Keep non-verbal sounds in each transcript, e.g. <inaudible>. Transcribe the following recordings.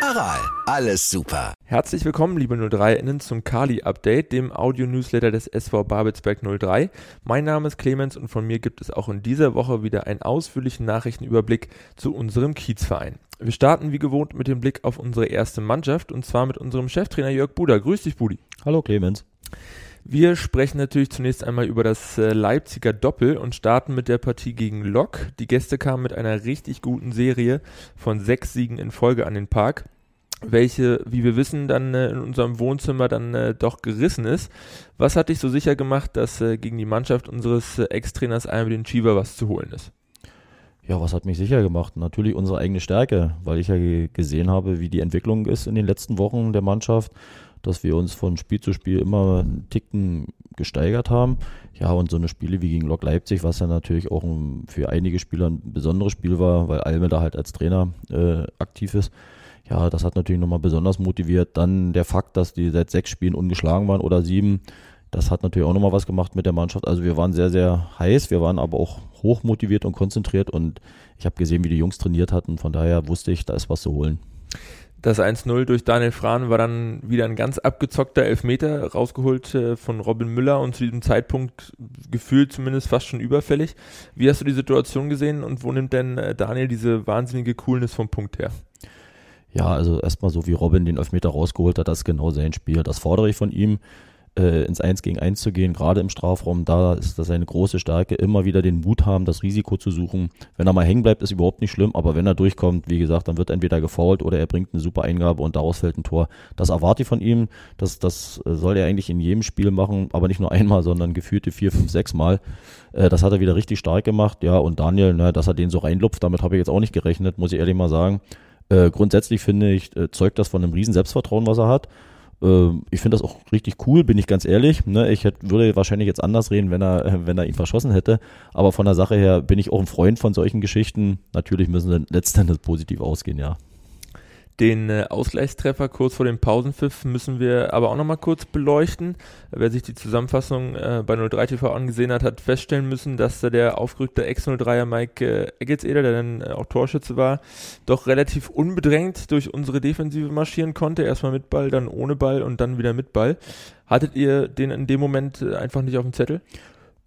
Aral, alles super. Herzlich willkommen, liebe 03-Innen, zum Kali-Update, dem Audio-Newsletter des SV Babelsberg 03. Mein Name ist Clemens und von mir gibt es auch in dieser Woche wieder einen ausführlichen Nachrichtenüberblick zu unserem Kiezverein. Wir starten wie gewohnt mit dem Blick auf unsere erste Mannschaft und zwar mit unserem Cheftrainer Jörg Buder. Grüß dich, Budi. Hallo Clemens. Wir sprechen natürlich zunächst einmal über das äh, Leipziger Doppel und starten mit der Partie gegen Lok. Die Gäste kamen mit einer richtig guten Serie von sechs Siegen in Folge an den Park, welche, wie wir wissen, dann äh, in unserem Wohnzimmer dann äh, doch gerissen ist. Was hat dich so sicher gemacht, dass gegen die Mannschaft unseres Ex-Trainers einmal den Chiva was zu holen ist? Ja, was hat mich sicher gemacht? Natürlich unsere eigene Stärke, weil ich ja gesehen habe, wie die Entwicklung ist in den letzten Wochen der Mannschaft, dass wir uns von Spiel zu Spiel immer einen Ticken gesteigert haben. Ja, und so eine Spiele wie gegen Lok Leipzig, was ja natürlich auch ein, für einige Spieler ein besonderes Spiel war, weil Alme da halt als Trainer äh, aktiv ist. Ja, das hat natürlich nochmal besonders motiviert. Dann der Fakt, dass die seit sechs Spielen ungeschlagen waren oder sieben, das hat natürlich auch nochmal was gemacht mit der Mannschaft. Also wir waren sehr, sehr heiß, wir waren aber auch hoch motiviert und konzentriert und ich habe gesehen, wie die Jungs trainiert hatten. Von daher wusste ich, da ist was zu holen. Das 1-0 durch Daniel Frahn war dann wieder ein ganz abgezockter Elfmeter, rausgeholt äh, von Robin Müller und zu diesem Zeitpunkt gefühlt zumindest fast schon überfällig. Wie hast du die Situation gesehen und wo nimmt denn äh, Daniel diese wahnsinnige Coolness vom Punkt her? Ja, also erstmal so wie Robin den Elfmeter rausgeholt hat, das ist genau sein Spiel. Das fordere ich von ihm äh, ins Eins gegen Eins zu gehen, gerade im Strafraum, da ist das eine große Stärke, immer wieder den Mut haben, das Risiko zu suchen. Wenn er mal hängen bleibt, ist überhaupt nicht schlimm, aber wenn er durchkommt, wie gesagt, dann wird entweder gefault oder er bringt eine super Eingabe und daraus fällt ein Tor. Das erwarte ich von ihm, das, das soll er eigentlich in jedem Spiel machen, aber nicht nur <laughs> einmal, sondern geführte vier, fünf, sechs Mal. Äh, das hat er wieder richtig stark gemacht, ja, und Daniel, na, dass er den so reinlupft, damit habe ich jetzt auch nicht gerechnet, muss ich ehrlich mal sagen. Äh, grundsätzlich finde ich, äh, zeugt das von einem riesen Selbstvertrauen, was er hat. Ähm, ich finde das auch richtig cool, bin ich ganz ehrlich. Ne? Ich würde wahrscheinlich jetzt anders reden, wenn er, <laughs> wenn er ihn verschossen hätte. Aber von der Sache her bin ich auch ein Freund von solchen Geschichten. Natürlich müssen sie letztendlich positiv ausgehen, ja. Den äh, Ausgleichstreffer kurz vor dem Pausenpfiff müssen wir aber auch nochmal kurz beleuchten. Wer sich die Zusammenfassung äh, bei 03 TV angesehen hat, hat feststellen müssen, dass da der aufgerückte Ex-03er Mike äh, Eggelseder, der dann äh, auch Torschütze war, doch relativ unbedrängt durch unsere Defensive marschieren konnte. Erstmal mit Ball, dann ohne Ball und dann wieder mit Ball. Hattet ihr den in dem Moment äh, einfach nicht auf dem Zettel?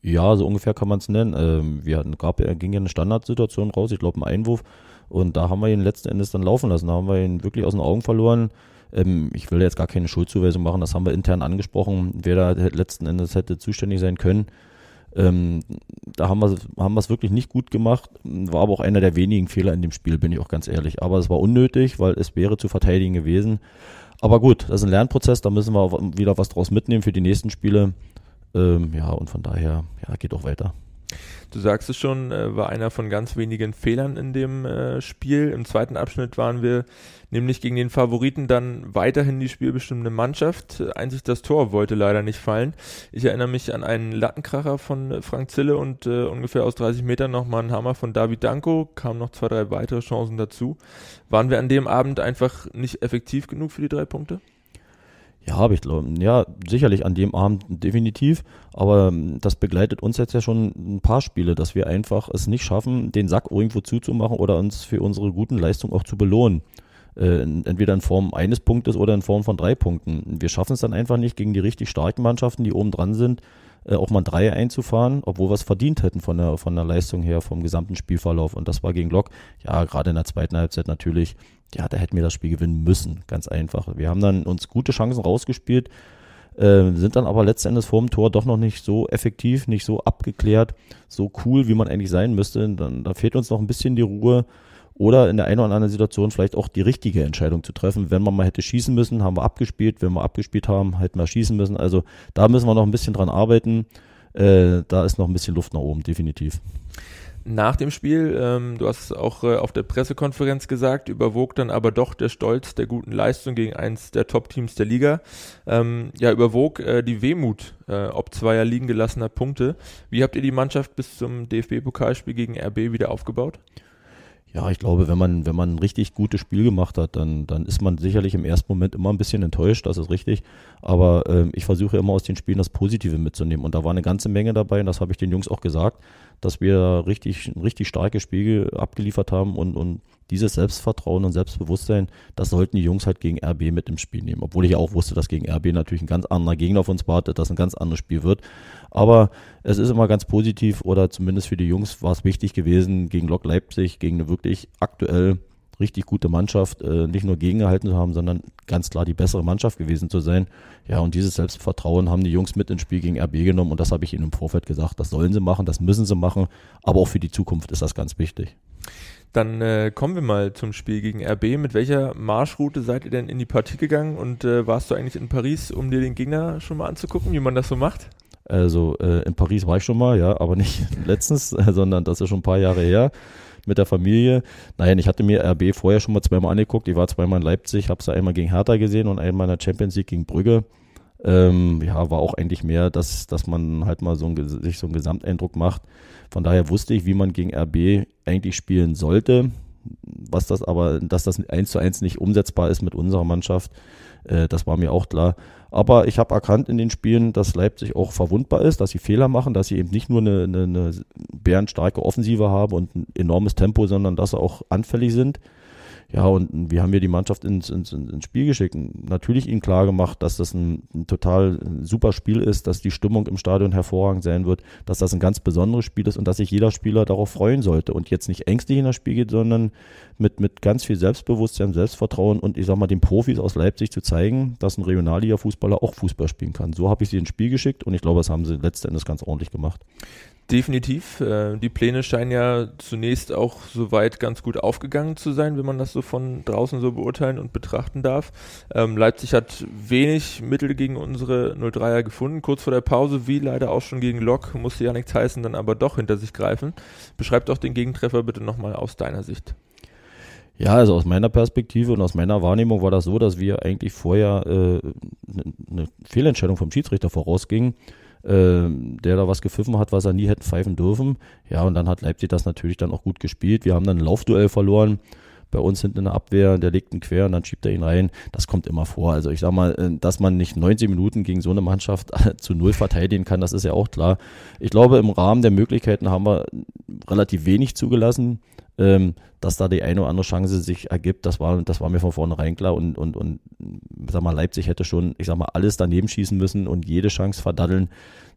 Ja, so ungefähr kann man es nennen. Ähm, wir hatten, gab, ging ja eine Standardsituation raus, ich glaube ein Einwurf und da haben wir ihn letzten Endes dann laufen lassen. Da haben wir ihn wirklich aus den Augen verloren. Ähm, ich will jetzt gar keine Schuldzuweisung machen, das haben wir intern angesprochen, wer da letzten Endes hätte zuständig sein können. Ähm, da haben wir haben es wirklich nicht gut gemacht. War aber auch einer der wenigen Fehler in dem Spiel, bin ich auch ganz ehrlich. Aber es war unnötig, weil es wäre zu verteidigen gewesen. Aber gut, das ist ein Lernprozess, da müssen wir wieder was draus mitnehmen für die nächsten Spiele. Ähm, ja, und von daher, ja, geht auch weiter. Du sagst es schon, äh, war einer von ganz wenigen Fehlern in dem äh, Spiel. Im zweiten Abschnitt waren wir nämlich gegen den Favoriten dann weiterhin die spielbestimmende Mannschaft. Einzig das Tor wollte leider nicht fallen. Ich erinnere mich an einen Lattenkracher von äh, Frank Zille und äh, ungefähr aus 30 Metern nochmal ein Hammer von David Danko. Kamen noch zwei, drei weitere Chancen dazu. Waren wir an dem Abend einfach nicht effektiv genug für die drei Punkte? Ja, habe ich glaube, ja, sicherlich an dem Abend definitiv, aber ähm, das begleitet uns jetzt ja schon ein paar Spiele, dass wir einfach es nicht schaffen, den Sack irgendwo zuzumachen oder uns für unsere guten Leistungen auch zu belohnen. Äh, entweder in Form eines Punktes oder in Form von drei Punkten. Wir schaffen es dann einfach nicht gegen die richtig starken Mannschaften, die oben dran sind, äh, auch mal drei einzufahren, obwohl wir es verdient hätten von der, von der Leistung her, vom gesamten Spielverlauf. Und das war gegen Lok, ja, gerade in der zweiten Halbzeit natürlich ja, da hätten wir das Spiel gewinnen müssen, ganz einfach. Wir haben dann uns gute Chancen rausgespielt, äh, sind dann aber letztendlich vor dem Tor doch noch nicht so effektiv, nicht so abgeklärt, so cool, wie man eigentlich sein müsste. Dann, da fehlt uns noch ein bisschen die Ruhe oder in der einen oder anderen Situation vielleicht auch die richtige Entscheidung zu treffen. Wenn man mal hätte schießen müssen, haben wir abgespielt. Wenn wir abgespielt haben, hätten wir schießen müssen. Also da müssen wir noch ein bisschen dran arbeiten. Äh, da ist noch ein bisschen Luft nach oben, definitiv nach dem Spiel, ähm, du hast es auch äh, auf der Pressekonferenz gesagt, überwog dann aber doch der Stolz der guten Leistung gegen eins der Top-Teams der Liga. Ähm, ja, überwog äh, die Wehmut äh, ob zweier liegen gelassener Punkte. Wie habt ihr die Mannschaft bis zum DFB-Pokalspiel gegen RB wieder aufgebaut? Ja, ich glaube, wenn man, wenn man ein richtig gutes Spiel gemacht hat, dann, dann ist man sicherlich im ersten Moment immer ein bisschen enttäuscht, das ist richtig. Aber äh, ich versuche immer aus den Spielen das Positive mitzunehmen. Und da war eine ganze Menge dabei, und das habe ich den Jungs auch gesagt, dass wir richtig, richtig starkes Spiel abgeliefert haben und, und dieses Selbstvertrauen und Selbstbewusstsein, das sollten die Jungs halt gegen RB mit im Spiel nehmen. Obwohl ich auch wusste, dass gegen RB natürlich ein ganz anderer Gegner auf uns wartet, dass ein ganz anderes Spiel wird. Aber es ist immer ganz positiv oder zumindest für die Jungs war es wichtig gewesen, gegen Lok Leipzig, gegen eine wirklich aktuell richtig gute Mannschaft äh, nicht nur gegengehalten zu haben, sondern ganz klar die bessere Mannschaft gewesen zu sein. Ja, und dieses Selbstvertrauen haben die Jungs mit ins Spiel gegen RB genommen und das habe ich ihnen im Vorfeld gesagt. Das sollen sie machen, das müssen sie machen, aber auch für die Zukunft ist das ganz wichtig. Dann äh, kommen wir mal zum Spiel gegen RB. Mit welcher Marschroute seid ihr denn in die Partie gegangen und äh, warst du eigentlich in Paris, um dir den Gegner schon mal anzugucken, wie man das so macht? Also äh, in Paris war ich schon mal, ja, aber nicht <laughs> letztens, <laughs> sondern das ist schon ein paar Jahre her mit der Familie. Nein, ich hatte mir RB vorher schon mal zweimal angeguckt. Ich war zweimal in Leipzig, habe sie einmal gegen Hertha gesehen und einmal in der Champions League gegen Brügge. Ähm, ja, war auch eigentlich mehr, dass, dass man halt mal so ein, sich so einen Gesamteindruck macht. Von daher wusste ich, wie man gegen RB eigentlich spielen sollte. Was das aber, dass das eins zu eins nicht umsetzbar ist mit unserer Mannschaft, äh, das war mir auch klar. Aber ich habe erkannt in den Spielen, dass Leipzig auch verwundbar ist, dass sie Fehler machen, dass sie eben nicht nur eine, eine, eine bärenstarke Offensive haben und ein enormes Tempo, sondern dass sie auch anfällig sind. Ja, und wir haben hier die Mannschaft ins, ins, ins Spiel geschickt. Natürlich ihnen klar gemacht, dass das ein, ein, total super Spiel ist, dass die Stimmung im Stadion hervorragend sein wird, dass das ein ganz besonderes Spiel ist und dass sich jeder Spieler darauf freuen sollte und jetzt nicht ängstlich in das Spiel geht, sondern mit, mit ganz viel Selbstbewusstsein, Selbstvertrauen und ich sag mal den Profis aus Leipzig zu zeigen, dass ein Regionalliga-Fußballer auch Fußball spielen kann. So habe ich sie ins Spiel geschickt und ich glaube, das haben sie letztendlich ganz ordentlich gemacht. Definitiv. Äh, die Pläne scheinen ja zunächst auch soweit ganz gut aufgegangen zu sein, wenn man das so von draußen so beurteilen und betrachten darf. Ähm, Leipzig hat wenig Mittel gegen unsere 03er gefunden. Kurz vor der Pause, wie leider auch schon gegen Lok, musste ja nichts heißen, dann aber doch hinter sich greifen. Beschreib doch den Gegentreffer bitte nochmal aus deiner Sicht. Ja, also aus meiner Perspektive und aus meiner Wahrnehmung war das so, dass wir eigentlich vorher äh, eine Fehlentscheidung vom Schiedsrichter vorausgingen äh, der da was gepfiffen hat, was er nie hätte pfeifen dürfen. Ja, und dann hat Leipzig das natürlich dann auch gut gespielt. Wir haben dann ein Laufduell verloren bei uns hinten in der Abwehr, der legt ihn quer und dann schiebt er ihn rein. Das kommt immer vor. Also ich sag mal, äh, dass man nicht 90 Minuten gegen so eine Mannschaft <laughs> zu null verteidigen kann, das ist ja auch klar. Ich glaube, im Rahmen der Möglichkeiten haben wir relativ wenig zugelassen. Ähm, dass da die eine oder andere Chance sich ergibt, das war, das war mir von vornherein klar und, und, und sag mal, Leipzig hätte schon, ich sag mal, alles daneben schießen müssen und jede Chance verdaddeln,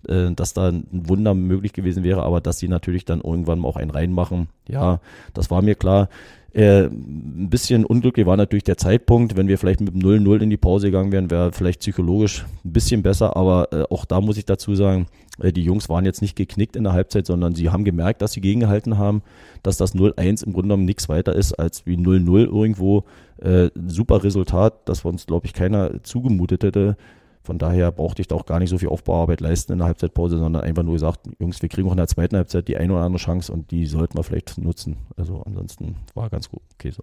äh, dass da ein Wunder möglich gewesen wäre, aber dass sie natürlich dann irgendwann auch einen reinmachen, ja, das war mir klar. Äh, ein bisschen unglücklich war natürlich der Zeitpunkt. Wenn wir vielleicht mit 0-0 in die Pause gegangen wären, wäre vielleicht psychologisch ein bisschen besser. Aber äh, auch da muss ich dazu sagen, äh, die Jungs waren jetzt nicht geknickt in der Halbzeit, sondern sie haben gemerkt, dass sie gegengehalten haben, dass das 0-1 im Grunde genommen nichts weiter ist als wie 0-0 irgendwo. Äh, super Resultat, das uns, glaube ich, keiner zugemutet hätte. Von daher brauchte ich da auch gar nicht so viel Aufbauarbeit leisten in der Halbzeitpause, sondern einfach nur gesagt, Jungs, wir kriegen auch in der zweiten Halbzeit die eine oder andere Chance und die sollten wir vielleicht nutzen. Also ansonsten war ganz gut. Okay, so.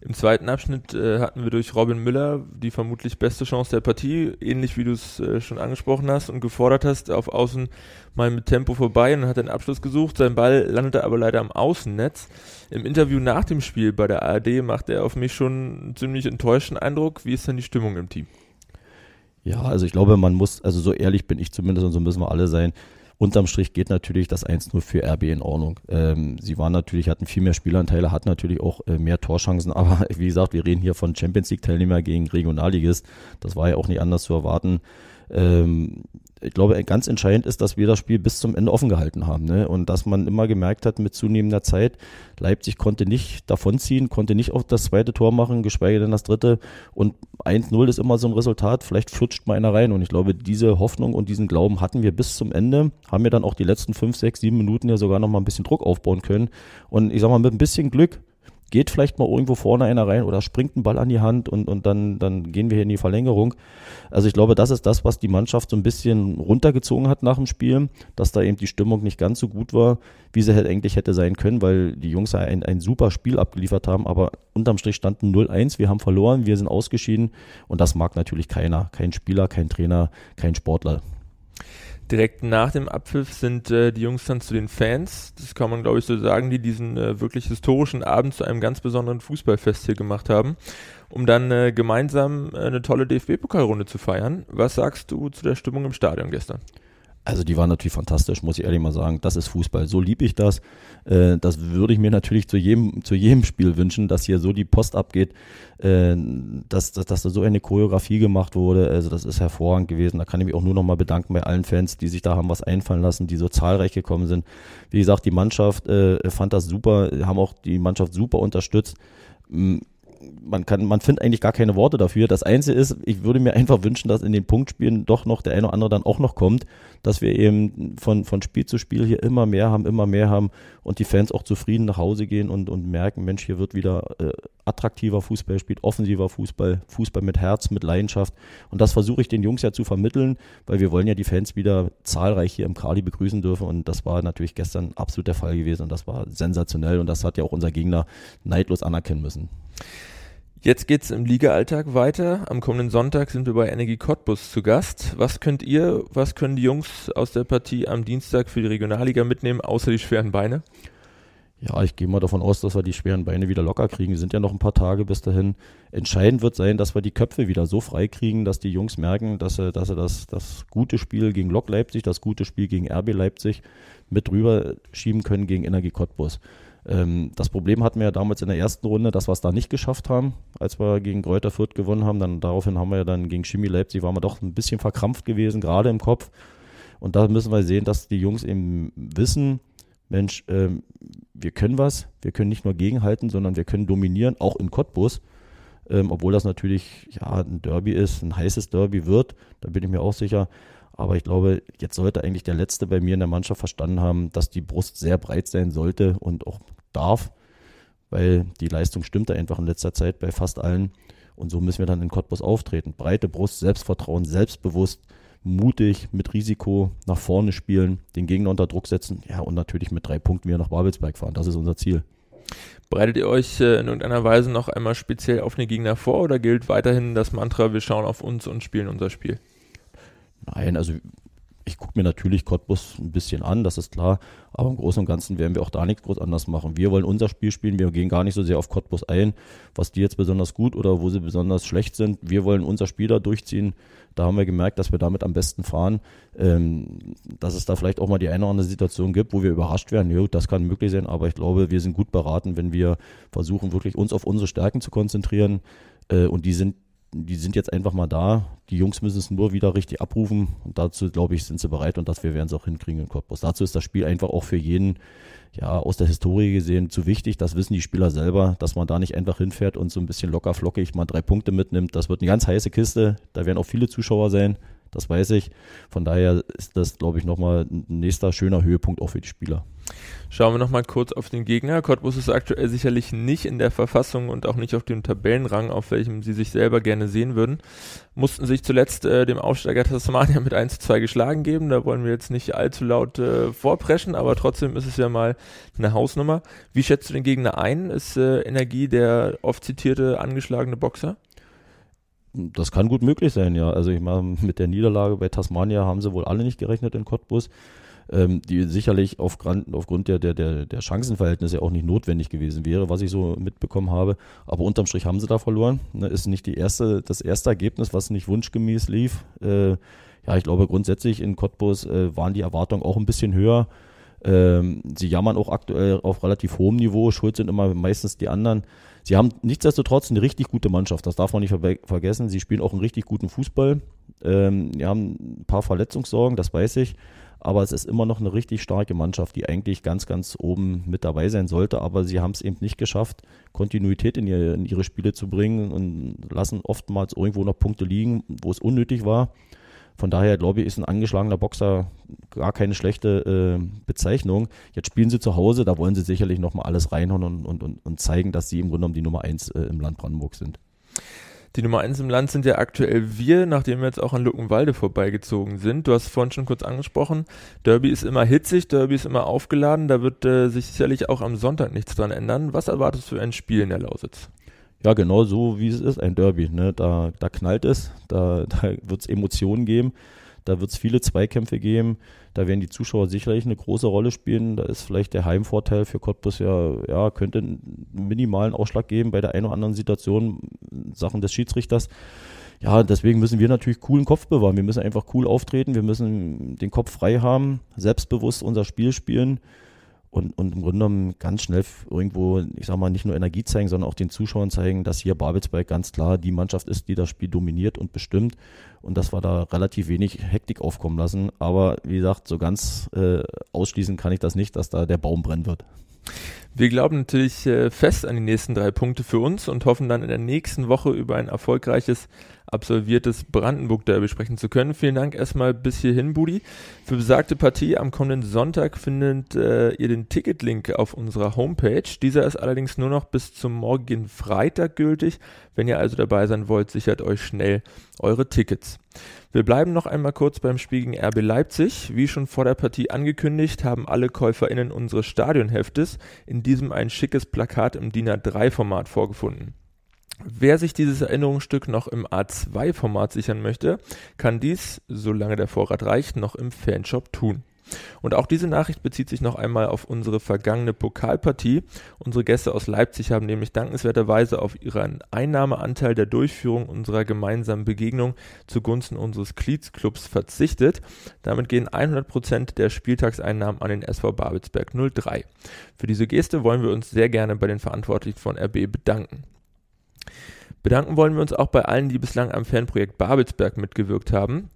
Im zweiten Abschnitt äh, hatten wir durch Robin Müller die vermutlich beste Chance der Partie, ähnlich wie du es äh, schon angesprochen hast und gefordert hast, auf Außen mal mit Tempo vorbei und hat den Abschluss gesucht. Sein Ball landete aber leider am Außennetz. Im Interview nach dem Spiel bei der ARD machte er auf mich schon einen ziemlich enttäuschten Eindruck. Wie ist denn die Stimmung im Team? Ja, also ich glaube, man muss, also so ehrlich bin ich zumindest und so müssen wir alle sein. Unterm Strich geht natürlich das 1-0 für RB in Ordnung. Ähm, sie waren natürlich, hatten viel mehr Spielanteile, hatten natürlich auch äh, mehr Torchancen, <laughs> aber wie gesagt, wir reden hier von Champions League Teilnehmer gegen Regionalligist. Das war ja auch nicht anders zu erwarten. Ähm, ich glaube, ganz entscheidend ist, dass wir das Spiel bis zum Ende offen gehalten haben. Ne? Und dass man immer gemerkt hat, mit zunehmender Zeit, Leipzig konnte nicht davonziehen, konnte nicht auch das zweite Tor machen, geschweige denn das dritte. Und 1-0 ist immer so ein Resultat, vielleicht flutscht mal einer rein. Und ich glaube, diese Hoffnung und diesen Glauben hatten wir bis zum Ende, haben wir dann auch die letzten fünf, sechs, sieben Minuten ja sogar noch mal ein bisschen Druck aufbauen können. Und ich sag mal, mit ein bisschen Glück geht vielleicht mal irgendwo vorne einer rein oder springt ein Ball an die Hand und, und dann, dann gehen wir hier in die Verlängerung. Also ich glaube, das ist das, was die Mannschaft so ein bisschen runtergezogen hat nach dem Spiel, dass da eben die Stimmung nicht ganz so gut war, wie sie halt eigentlich hätte sein können, weil die Jungs ein, ein super Spiel abgeliefert haben, aber unterm Strich standen 0-1, wir haben verloren, wir sind ausgeschieden und das mag natürlich keiner, kein Spieler, kein Trainer, kein Sportler. Direkt nach dem Abpfiff sind äh, die Jungs dann zu den Fans, das kann man glaube ich so sagen, die diesen äh, wirklich historischen Abend zu einem ganz besonderen Fußballfest hier gemacht haben, um dann äh, gemeinsam äh, eine tolle DFB-Pokalrunde zu feiern. Was sagst du zu der Stimmung im Stadion gestern? Also die war natürlich fantastisch, muss ich ehrlich mal sagen. Das ist Fußball. So lieb ich das. Äh, das würde ich mir natürlich zu jedem, zu jedem Spiel wünschen, dass hier so die Post abgeht, äh, dass, dass, dass da so eine Choreografie gemacht wurde. Also das ist hervorragend gewesen. Da kann ich mich auch nur noch mal bedanken bei allen Fans, die sich da haben was einfallen lassen, die so zahlreich gekommen sind. Wie gesagt, die Mannschaft äh, fand das super, haben auch die Mannschaft super unterstützt man kann, man findet eigentlich gar keine Worte dafür. Das Einzige ist, ich würde mir einfach wünschen, dass in den Punktspielen doch noch der eine oder andere dann auch noch kommt, dass wir eben von, von Spiel zu Spiel hier immer mehr haben, immer mehr haben und die Fans auch zufrieden nach Hause gehen und, und merken, Mensch, hier wird wieder äh, attraktiver Fußball gespielt, offensiver Fußball, Fußball mit Herz, mit Leidenschaft. Und das versuche ich den Jungs ja zu vermitteln, weil wir wollen ja die Fans wieder zahlreich hier im Kali begrüßen dürfen. Und das war natürlich gestern absolut der Fall gewesen und das war sensationell und das hat ja auch unser Gegner neidlos anerkennen müssen. Jetzt geht's im Liga-Alltag weiter. Am kommenden Sonntag sind wir bei Energie Cottbus zu Gast. Was könnt ihr, was können die Jungs aus der Partie am Dienstag für die Regionalliga mitnehmen, außer die schweren Beine? Ja, ich gehe mal davon aus, dass wir die schweren Beine wieder locker kriegen. Es sind ja noch ein paar Tage bis dahin. Entscheidend wird sein, dass wir die Köpfe wieder so frei kriegen, dass die Jungs merken, dass sie, dass sie das, das gute Spiel gegen Lok Leipzig, das gute Spiel gegen RB Leipzig mit rüber schieben können gegen Energie Cottbus. Ähm, das Problem hatten wir ja damals in der ersten Runde, dass wir es da nicht geschafft haben, als wir gegen Kräuter Fürth gewonnen haben. Dann daraufhin haben wir ja dann gegen Chemie Leipzig waren wir doch ein bisschen verkrampft gewesen, gerade im Kopf. Und da müssen wir sehen, dass die Jungs eben wissen, Mensch, ähm, wir können was, wir können nicht nur gegenhalten, sondern wir können dominieren, auch in Cottbus. Ähm, obwohl das natürlich ja ein Derby ist, ein heißes Derby wird, da bin ich mir auch sicher. Aber ich glaube, jetzt sollte eigentlich der Letzte bei mir in der Mannschaft verstanden haben, dass die Brust sehr breit sein sollte und auch darf, weil die Leistung stimmte einfach in letzter Zeit bei fast allen. Und so müssen wir dann in Cottbus auftreten. Breite Brust, Selbstvertrauen, selbstbewusst, mutig, mit Risiko nach vorne spielen, den Gegner unter Druck setzen. Ja, und natürlich mit drei Punkten wieder nach Babelsberg fahren. Das ist unser Ziel. Bereitet ihr euch äh, in irgendeiner Weise noch einmal speziell auf den Gegner vor oder gilt weiterhin das Mantra, wir schauen auf uns und spielen unser Spiel? Nein, also ich gucke mir natürlich Cottbus ein bisschen an, das ist klar, aber im Großen und Ganzen werden wir auch da nichts groß anders machen. Wir wollen unser Spiel spielen, wir gehen gar nicht so sehr auf Cottbus ein, was die jetzt besonders gut oder wo sie besonders schlecht sind. Wir wollen unser Spiel da durchziehen. Da haben wir gemerkt, dass wir damit am besten fahren. Ähm, dass es da vielleicht auch mal die eine oder andere Situation gibt, wo wir überrascht werden. Jo, das kann möglich sein, aber ich glaube, wir sind gut beraten, wenn wir versuchen, wirklich uns auf unsere Stärken zu konzentrieren. Äh, und die sind die sind jetzt einfach mal da. Die Jungs müssen es nur wieder richtig abrufen. Und dazu, glaube ich, sind sie bereit und das wir werden es auch hinkriegen in Cottbus. Dazu ist das Spiel einfach auch für jeden, ja, aus der Historie gesehen zu wichtig. Das wissen die Spieler selber, dass man da nicht einfach hinfährt und so ein bisschen locker flockig mal drei Punkte mitnimmt. Das wird eine ganz heiße Kiste. Da werden auch viele Zuschauer sein. Das weiß ich. Von daher ist das, glaube ich, nochmal ein nächster schöner Höhepunkt auch für die Spieler. Schauen wir nochmal kurz auf den Gegner. Cottbus ist aktuell sicherlich nicht in der Verfassung und auch nicht auf dem Tabellenrang, auf welchem sie sich selber gerne sehen würden. Mussten sich zuletzt äh, dem Aufsteiger Tasmania mit 1 zu 2 geschlagen geben. Da wollen wir jetzt nicht allzu laut äh, vorpreschen, aber trotzdem ist es ja mal eine Hausnummer. Wie schätzt du den Gegner ein? Ist äh, Energie der oft zitierte angeschlagene Boxer? Das kann gut möglich sein, ja. Also ich meine, mit der Niederlage bei Tasmania haben sie wohl alle nicht gerechnet in Cottbus ähm, die sicherlich aufgrund, aufgrund der, der, der, der Chancenverhältnisse auch nicht notwendig gewesen wäre, was ich so mitbekommen habe. Aber unterm Strich haben sie da verloren. Ne, ist nicht die erste, das erste Ergebnis, was nicht wunschgemäß lief. Äh, ja, ich glaube grundsätzlich in Cottbus äh, waren die Erwartungen auch ein bisschen höher. Ähm, sie jammern auch aktuell auf relativ hohem Niveau. Schuld sind immer meistens die anderen. Sie haben nichtsdestotrotz eine richtig gute Mannschaft. Das darf man nicht ver vergessen. Sie spielen auch einen richtig guten Fußball. Ähm, die haben ein paar Verletzungssorgen, das weiß ich aber es ist immer noch eine richtig starke Mannschaft, die eigentlich ganz, ganz oben mit dabei sein sollte, aber sie haben es eben nicht geschafft, Kontinuität in ihre, in ihre Spiele zu bringen und lassen oftmals irgendwo noch Punkte liegen, wo es unnötig war. Von daher glaube ich, ist ein angeschlagener Boxer gar keine schlechte äh, Bezeichnung. Jetzt spielen sie zu Hause, da wollen sie sicherlich nochmal alles reinhauen und, und, und, und zeigen, dass sie im Grunde genommen die Nummer eins äh, im Land Brandenburg sind. Die Nummer eins im Land sind ja aktuell wir, nachdem wir jetzt auch an Luckenwalde vorbeigezogen sind. Du hast vorhin schon kurz angesprochen, Derby ist immer hitzig, Derby ist immer aufgeladen, da wird äh, sich sicherlich auch am Sonntag nichts dran ändern. Was erwartest du für ein Spiel in der Lausitz? Ja, genau so wie es ist, ein Derby. Ne? Da, da knallt es, da, <laughs> da wird es Emotionen geben. Da wird es viele Zweikämpfe geben. Da werden die Zuschauer sicherlich eine große Rolle spielen. Da ist vielleicht der Heimvorteil für Cottbus ja, ja, könnte einen minimalen Ausschlag geben bei der einen oder anderen Situation Sachen des Schiedsrichters. Ja, deswegen müssen wir natürlich coolen Kopf bewahren. Wir müssen einfach cool auftreten. Wir müssen den Kopf frei haben, selbstbewusst unser Spiel spielen und, und im Grunde genommen ganz schnell irgendwo, ich sag mal, nicht nur Energie zeigen, sondern auch den Zuschauern zeigen, dass hier Babelsberg ganz klar die Mannschaft ist, die das Spiel dominiert und bestimmt und dass wir da relativ wenig Hektik aufkommen lassen. Aber wie gesagt, so ganz äh, ausschließen kann ich das nicht, dass da der Baum brennen wird. Wir glauben natürlich äh, fest an die nächsten drei Punkte für uns und hoffen dann in der nächsten Woche über ein erfolgreiches absolviertes Brandenburg-Derby sprechen zu können. Vielen Dank erstmal bis hierhin, Budi. Für besagte Partie am kommenden Sonntag findet äh, ihr den Ticketlink auf unserer Homepage. Dieser ist allerdings nur noch bis zum morgigen Freitag gültig. Wenn ihr also dabei sein wollt, sichert euch schnell eure Tickets. Wir bleiben noch einmal kurz beim Spiel gegen RB Leipzig. Wie schon vor der Partie angekündigt, haben alle KäuferInnen unseres Stadionheftes in diesem ein schickes Plakat im DIN A3-Format vorgefunden. Wer sich dieses Erinnerungsstück noch im A2-Format sichern möchte, kann dies, solange der Vorrat reicht, noch im Fanshop tun. Und auch diese Nachricht bezieht sich noch einmal auf unsere vergangene Pokalpartie. Unsere Gäste aus Leipzig haben nämlich dankenswerterweise auf ihren Einnahmeanteil der Durchführung unserer gemeinsamen Begegnung zugunsten unseres Cleats-Clubs verzichtet. Damit gehen 100% der Spieltagseinnahmen an den SV Babelsberg 03. Für diese Geste wollen wir uns sehr gerne bei den Verantwortlichen von RB bedanken. Bedanken wollen wir uns auch bei allen, die bislang am Fanprojekt Babelsberg mitgewirkt haben.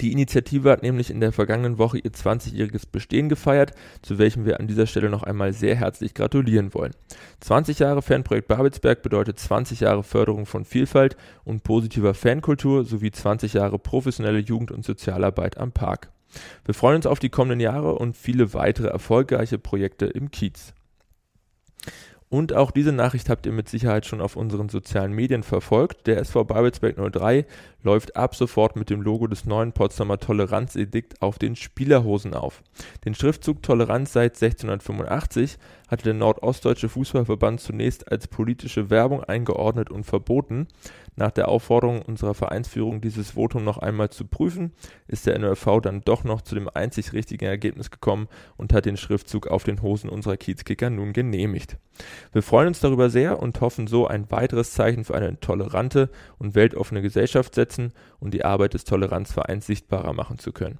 Die Initiative hat nämlich in der vergangenen Woche ihr 20-jähriges Bestehen gefeiert, zu welchem wir an dieser Stelle noch einmal sehr herzlich gratulieren wollen. 20 Jahre Fanprojekt Babelsberg bedeutet 20 Jahre Förderung von Vielfalt und positiver Fankultur sowie 20 Jahre professionelle Jugend- und Sozialarbeit am Park. Wir freuen uns auf die kommenden Jahre und viele weitere erfolgreiche Projekte im Kiez. Und auch diese Nachricht habt ihr mit Sicherheit schon auf unseren sozialen Medien verfolgt. Der SV Babelsberg 03 läuft ab sofort mit dem Logo des neuen Potsdamer Toleranzedikt auf den Spielerhosen auf. Den Schriftzug Toleranz seit 1685 hatte der Nordostdeutsche Fußballverband zunächst als politische Werbung eingeordnet und verboten. Nach der Aufforderung unserer Vereinsführung, dieses Votum noch einmal zu prüfen, ist der NRV dann doch noch zu dem einzig richtigen Ergebnis gekommen und hat den Schriftzug auf den Hosen unserer Kiezkicker nun genehmigt. Wir freuen uns darüber sehr und hoffen so ein weiteres Zeichen für eine tolerante und weltoffene Gesellschaft setzen und die Arbeit des Toleranzvereins sichtbarer machen zu können.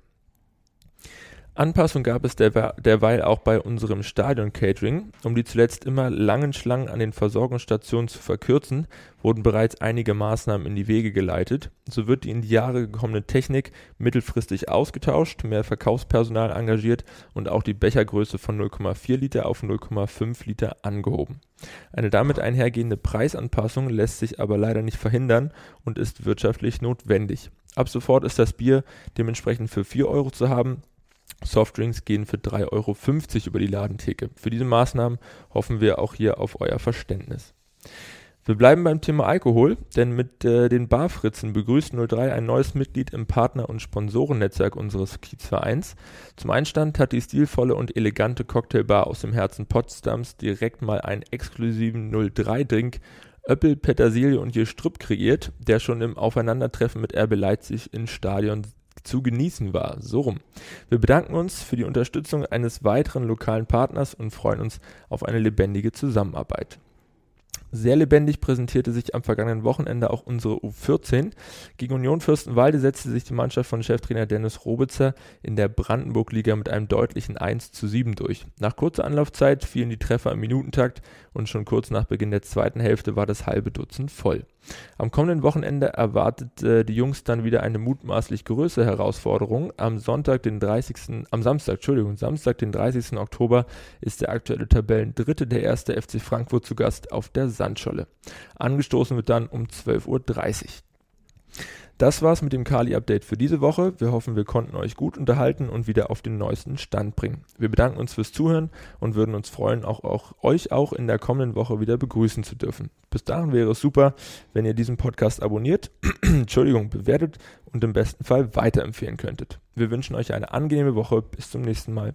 Anpassung gab es derweil auch bei unserem Stadion-Catering. Um die zuletzt immer langen Schlangen an den Versorgungsstationen zu verkürzen, wurden bereits einige Maßnahmen in die Wege geleitet. So wird die in die Jahre gekommene Technik mittelfristig ausgetauscht, mehr Verkaufspersonal engagiert und auch die Bechergröße von 0,4 Liter auf 0,5 Liter angehoben. Eine damit einhergehende Preisanpassung lässt sich aber leider nicht verhindern und ist wirtschaftlich notwendig. Ab sofort ist das Bier dementsprechend für 4 Euro zu haben, Softdrinks gehen für 3,50 Euro über die Ladentheke. Für diese Maßnahmen hoffen wir auch hier auf euer Verständnis. Wir bleiben beim Thema Alkohol, denn mit äh, den Barfritzen begrüßt 03 ein neues Mitglied im Partner- und Sponsorennetzwerk unseres Kiezvereins. Zum Einstand hat die stilvolle und elegante Cocktailbar aus dem Herzen Potsdams direkt mal einen exklusiven 03-Drink Öppel, Petersilie und Gestrüpp kreiert, der schon im Aufeinandertreffen mit RB Leipzig ins Stadion zu genießen war. So rum. Wir bedanken uns für die Unterstützung eines weiteren lokalen Partners und freuen uns auf eine lebendige Zusammenarbeit. Sehr lebendig präsentierte sich am vergangenen Wochenende auch unsere U14. Gegen Union Fürstenwalde setzte sich die Mannschaft von Cheftrainer Dennis Robitzer in der Brandenburg-Liga mit einem deutlichen 1 zu 7 durch. Nach kurzer Anlaufzeit fielen die Treffer im Minutentakt und schon kurz nach Beginn der zweiten Hälfte war das halbe Dutzend voll. Am kommenden Wochenende erwartet äh, die Jungs dann wieder eine mutmaßlich größere Herausforderung. Am Sonntag, den 30. am Samstag, Entschuldigung, Samstag, den 30. Oktober ist der aktuelle Tabellendritte der erste FC Frankfurt zu Gast auf der Sandscholle. Angestoßen wird dann um 12.30 Uhr. Das war's mit dem Kali-Update für diese Woche. Wir hoffen, wir konnten euch gut unterhalten und wieder auf den neuesten Stand bringen. Wir bedanken uns fürs Zuhören und würden uns freuen, auch, auch euch auch in der kommenden Woche wieder begrüßen zu dürfen. Bis dahin wäre es super, wenn ihr diesen Podcast abonniert, <clears throat> Entschuldigung, bewertet und im besten Fall weiterempfehlen könntet. Wir wünschen euch eine angenehme Woche. Bis zum nächsten Mal.